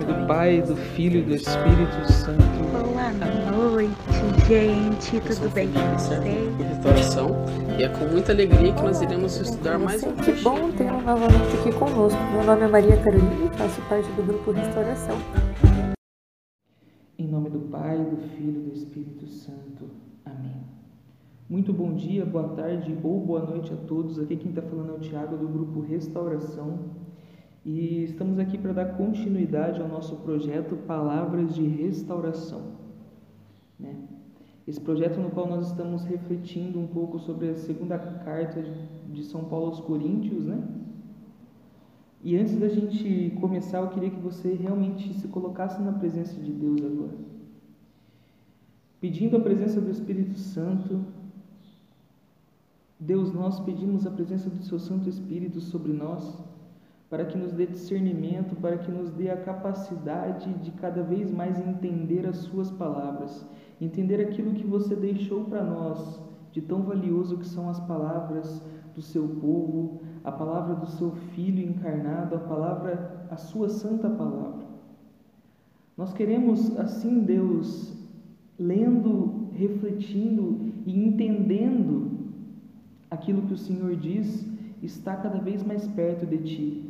Nome do Pai, do Filho e do Espírito Santo. Boa noite, gente. Tudo bem com vocês? Restauração e é com muita alegria que nós iremos estudar mais um Que bom tê-lo novamente aqui conosco. Meu nome é Maria Carolina e faço parte do grupo Restauração. Em nome do Pai, do Filho e do Espírito Santo. Amém. Muito bom dia, boa tarde ou boa noite a todos. Aqui quem está falando é o Tiago do grupo Restauração. E estamos aqui para dar continuidade ao nosso projeto Palavras de Restauração. né? Esse projeto no qual nós estamos refletindo um pouco sobre a segunda carta de São Paulo aos Coríntios, né? E antes da gente começar, eu queria que você realmente se colocasse na presença de Deus agora. Pedindo a presença do Espírito Santo. Deus, nós pedimos a presença do Seu Santo Espírito sobre nós, para que nos dê discernimento, para que nos dê a capacidade de cada vez mais entender as Suas palavras, entender aquilo que você deixou para nós, de tão valioso que são as palavras do Seu povo, a palavra do Seu Filho encarnado, a palavra, a Sua Santa Palavra. Nós queremos, assim, Deus, lendo, refletindo e entendendo aquilo que o Senhor diz, está cada vez mais perto de Ti.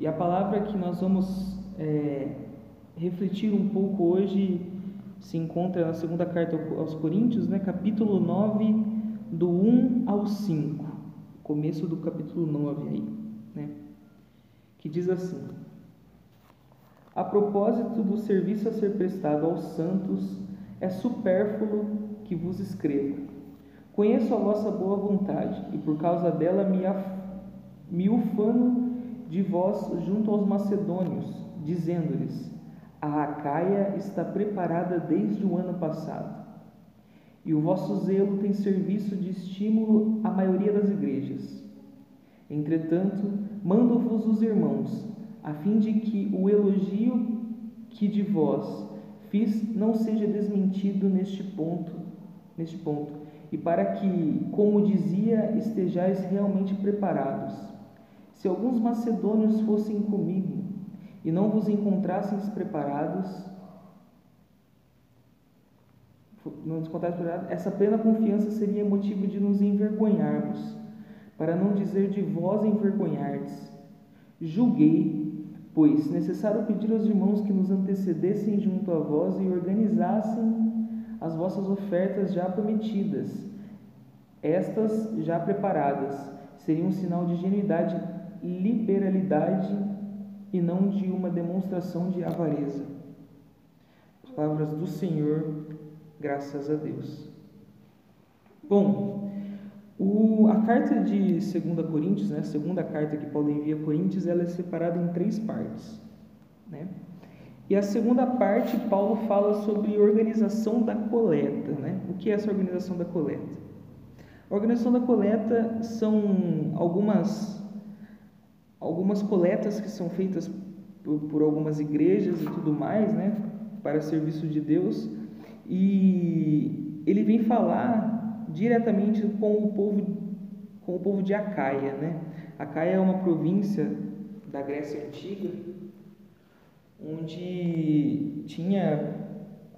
E a palavra que nós vamos é, refletir um pouco hoje se encontra na segunda carta aos Coríntios, né, capítulo 9, do 1 ao 5, começo do capítulo 9 aí, né, que diz assim: A propósito do serviço a ser prestado aos santos, é supérfluo que vos escreva. Conheço a vossa boa vontade, e por causa dela me, af... me ufano de vós junto aos macedônios, dizendo-lhes: A Acaia está preparada desde o ano passado. E o vosso zelo tem serviço de estímulo à maioria das igrejas. Entretanto, mando-vos os irmãos, a fim de que o elogio que de vós fiz não seja desmentido neste ponto, neste ponto, e para que, como dizia, estejais realmente preparados. Se alguns macedônios fossem comigo e não vos encontrassem preparados, não encontrassem preparados, essa plena confiança seria motivo de nos envergonharmos, para não dizer de vós envergonhardes. Julguei, pois, necessário pedir aos irmãos que nos antecedessem junto a vós e organizassem as vossas ofertas já prometidas, estas já preparadas, seriam um sinal de genuidade, liberalidade e não de uma demonstração de avareza. Palavras do Senhor, graças a Deus. Bom, o, a carta de 2 Coríntios, né, a segunda carta que Paulo envia a Coríntios, ela é separada em três partes. Né? E a segunda parte, Paulo fala sobre organização da coleta. Né? O que é essa organização da coleta? A organização da coleta são algumas, algumas coletas que são feitas por, por algumas igrejas e tudo mais, né? para serviço de Deus. E ele vem falar diretamente com o povo, com o povo de Acaia. Né? Acaia é uma província da Grécia Antiga, onde tinha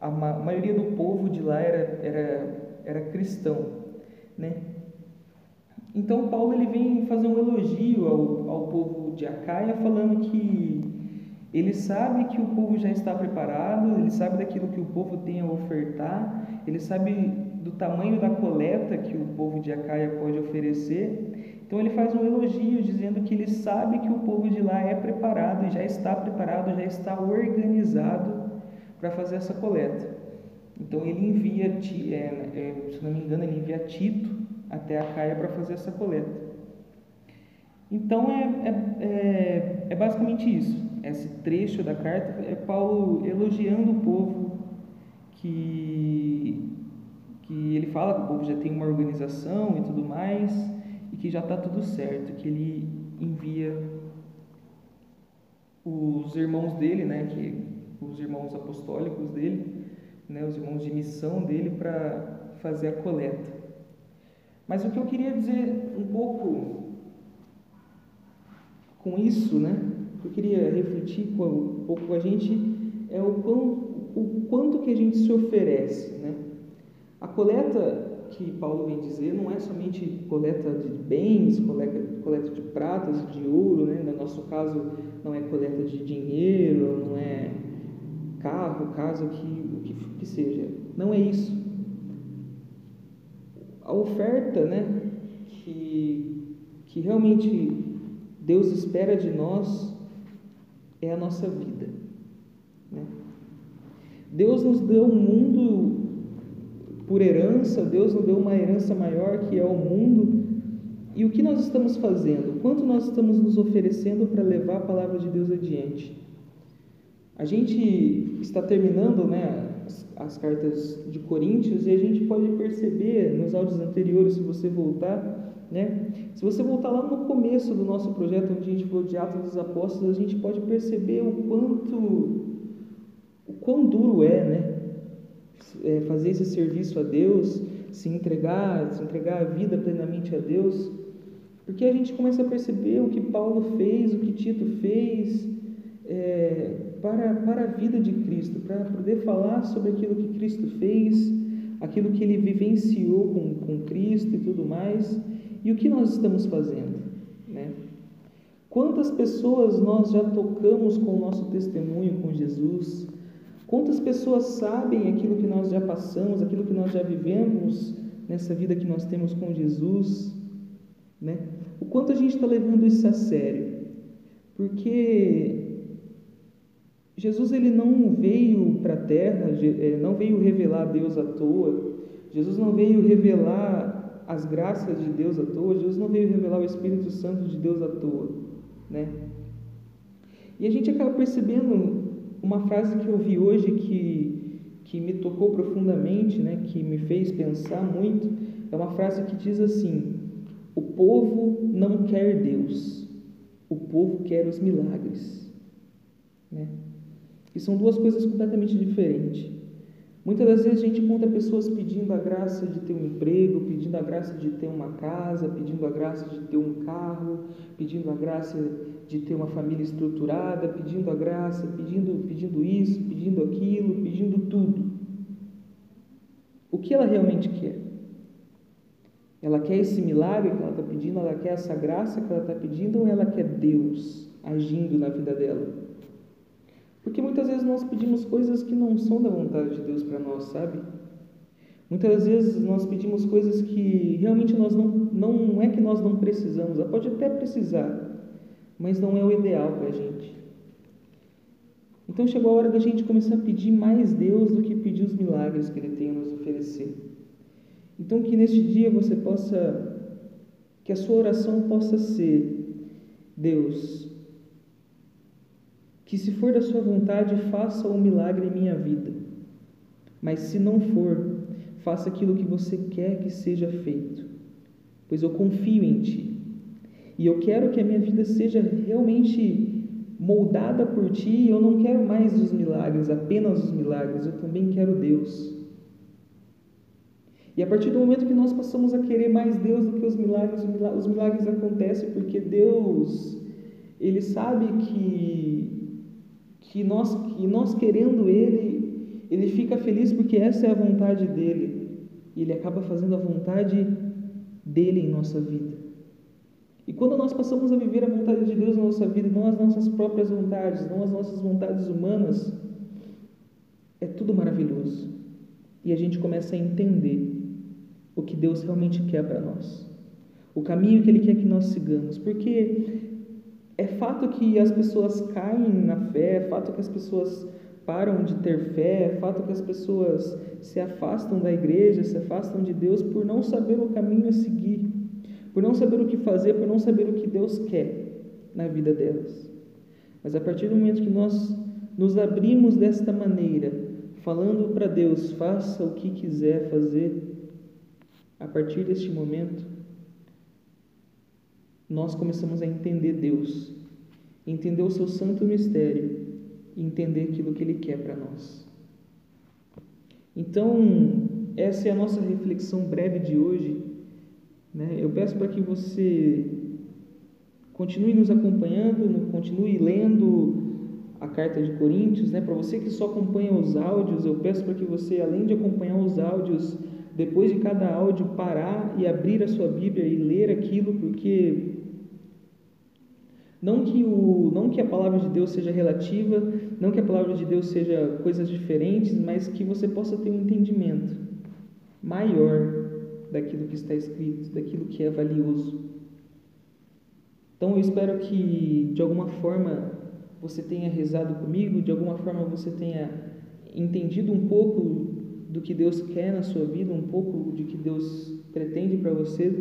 a, ma a maioria do povo de lá era, era, era cristão, né? Então Paulo ele vem fazer um elogio ao, ao povo de Acaia, falando que ele sabe que o povo já está preparado, ele sabe daquilo que o povo tem a ofertar, ele sabe do tamanho da coleta que o povo de Acaia pode oferecer, Então ele faz um elogio dizendo que ele sabe que o povo de lá é preparado já está preparado, já está organizado para fazer essa coleta. Então ele envia, é, é, se não me engano, ele envia Tito até a Caia para fazer essa coleta. Então é, é, é, é basicamente isso. Esse trecho da carta é Paulo elogiando o povo que, que ele fala que o povo já tem uma organização e tudo mais e que já está tudo certo, que ele envia os irmãos dele, né, que os irmãos apostólicos dele, né, os irmãos de missão dele para fazer a coleta. Mas o que eu queria dizer um pouco com isso, né, que eu queria refletir um pouco com a gente é o, quão, o quanto que a gente se oferece, né? A coleta que Paulo vem dizer não é somente coleta de bens, coleta, coleta de pratas, de ouro, né? no nosso caso não é coleta de dinheiro, não é carro, casa, o que, o que, que seja. Não é isso. A oferta né, que, que realmente Deus espera de nós é a nossa vida. Né? Deus nos deu um mundo por herança, Deus nos deu uma herança maior que é o mundo. E o que nós estamos fazendo? Quanto nós estamos nos oferecendo para levar a palavra de Deus adiante? A gente está terminando né, as, as cartas de Coríntios e a gente pode perceber nos áudios anteriores, se você voltar, né, se você voltar lá no começo do nosso projeto, onde a gente falou de Atos dos Apóstolos, a gente pode perceber o quanto, o quão duro é, né? é, fazer esse serviço a Deus, se entregar, se entregar a vida plenamente a Deus, porque a gente começa a perceber o que Paulo fez, o que Tito fez é, para, para a vida de Cristo, para poder falar sobre aquilo que Cristo fez, aquilo que ele vivenciou com, com Cristo e tudo mais, e o que nós estamos fazendo, né? Quantas pessoas nós já tocamos com o nosso testemunho com Jesus? Quantas pessoas sabem aquilo que nós já passamos, aquilo que nós já vivemos nessa vida que nós temos com Jesus? Né? O quanto a gente está levando isso a sério? Porque Jesus ele não veio para a terra, eh, não veio revelar Deus à toa. Jesus não veio revelar as graças de Deus à toa. Jesus não veio revelar o Espírito Santo de Deus à toa, né? E a gente acaba percebendo uma frase que eu vi hoje que, que me tocou profundamente, né, que me fez pensar muito, é uma frase que diz assim: O povo não quer Deus, o povo quer os milagres. Né? E são duas coisas completamente diferentes. Muitas das vezes a gente encontra pessoas pedindo a graça de ter um emprego, pedindo a graça de ter uma casa, pedindo a graça de ter um carro, pedindo a graça de ter uma família estruturada, pedindo a graça, pedindo, pedindo isso, pedindo aquilo, pedindo tudo. O que ela realmente quer? Ela quer esse milagre que ela está pedindo, ela quer essa graça que ela está pedindo, ou ela quer Deus agindo na vida dela? Porque muitas vezes nós pedimos coisas que não são da vontade de Deus para nós, sabe? Muitas vezes nós pedimos coisas que realmente nós não, não é que nós não precisamos, ela pode até precisar, mas não é o ideal para a gente. Então chegou a hora da gente começar a pedir mais Deus do que pedir os milagres que Ele tem a nos oferecer. Então que neste dia você possa, que a sua oração possa ser: Deus, que se for da sua vontade, faça um milagre em minha vida. Mas se não for, faça aquilo que você quer que seja feito, pois eu confio em ti. E eu quero que a minha vida seja realmente moldada por ti, eu não quero mais os milagres, apenas os milagres, eu também quero Deus. E a partir do momento que nós passamos a querer mais Deus do que os milagres, os milagres acontecem porque Deus, Ele sabe que que nós, que nós querendo Ele, Ele fica feliz porque essa é a vontade dEle. E Ele acaba fazendo a vontade dEle em nossa vida. E quando nós passamos a viver a vontade de Deus na nossa vida, não as nossas próprias vontades, não as nossas vontades humanas, é tudo maravilhoso. E a gente começa a entender o que Deus realmente quer para nós. o caminho que Ele quer que nós sigamos, porque é fato que as pessoas caem na fé, é fato que as pessoas param de ter fé, é fato que as pessoas se afastam da igreja, se afastam de Deus por não saber o caminho a seguir, por não saber o que fazer, por não saber o que Deus quer na vida delas. Mas a partir do momento que nós nos abrimos desta maneira, falando para Deus, faça o que quiser fazer, a partir deste momento, nós começamos a entender Deus, entender o seu santo mistério e entender aquilo que Ele quer para nós. Então, essa é a nossa reflexão breve de hoje. Né? Eu peço para que você continue nos acompanhando, continue lendo a carta de Coríntios. Né? Para você que só acompanha os áudios, eu peço para que você, além de acompanhar os áudios, depois de cada áudio, parar e abrir a sua Bíblia e ler aquilo, porque não que, o, não que a palavra de Deus seja relativa, não que a palavra de Deus seja coisas diferentes, mas que você possa ter um entendimento maior daquilo que está escrito, daquilo que é valioso. Então eu espero que de alguma forma você tenha rezado comigo, de alguma forma você tenha entendido um pouco do que Deus quer na sua vida, um pouco de que Deus pretende para você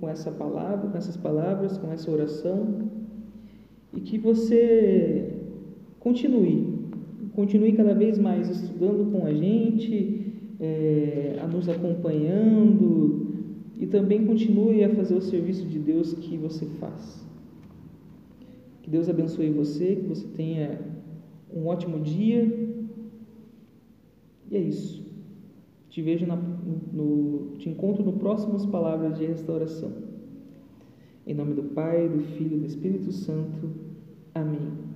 com essa palavra, com essas palavras, com essa oração e que você continue, continue cada vez mais estudando com a gente, é, a nos acompanhando e também continue a fazer o serviço de Deus que você faz. Que Deus abençoe você, que você tenha um ótimo dia. E é isso. Te vejo na, no, te encontro no próximas palavras de restauração. Em nome do Pai, do Filho e do Espírito Santo. Amém.